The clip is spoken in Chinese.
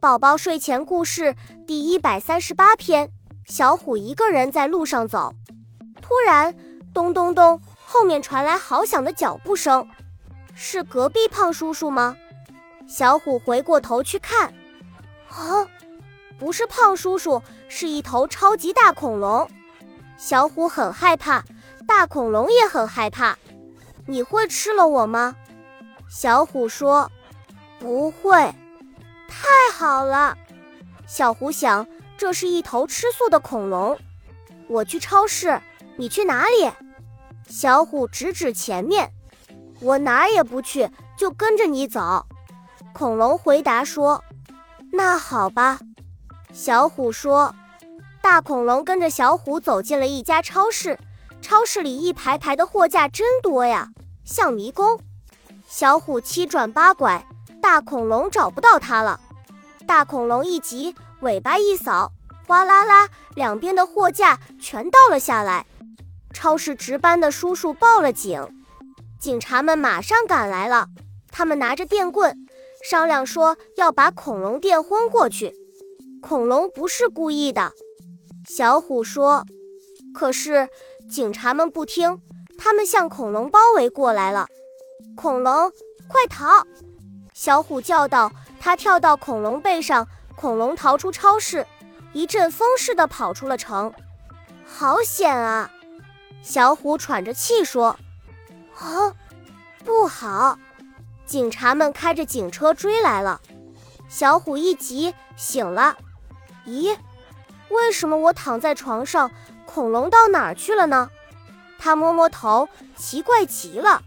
宝宝睡前故事第一百三十八篇：小虎一个人在路上走，突然咚咚咚，后面传来好响的脚步声，是隔壁胖叔叔吗？小虎回过头去看，啊，不是胖叔叔，是一头超级大恐龙。小虎很害怕，大恐龙也很害怕。你会吃了我吗？小虎说：“不会。”好了，小虎想，这是一头吃素的恐龙。我去超市，你去哪里？小虎指指前面，我哪儿也不去，就跟着你走。恐龙回答说：“那好吧。”小虎说：“大恐龙跟着小虎走进了一家超市，超市里一排排的货架真多呀，像迷宫。小虎七转八拐。”大恐龙找不到它了，大恐龙一急，尾巴一扫，哗啦啦，两边的货架全倒了下来。超市值班的叔叔报了警，警察们马上赶来了，他们拿着电棍，商量说要把恐龙电昏过去。恐龙不是故意的，小虎说。可是警察们不听，他们向恐龙包围过来了。恐龙，快逃！小虎叫道：“他跳到恐龙背上，恐龙逃出超市，一阵风似的跑出了城。好险啊！”小虎喘着气说：“啊，不好！”警察们开着警车追来了。小虎一急醒了。咦，为什么我躺在床上，恐龙到哪儿去了呢？他摸摸头，奇怪极了。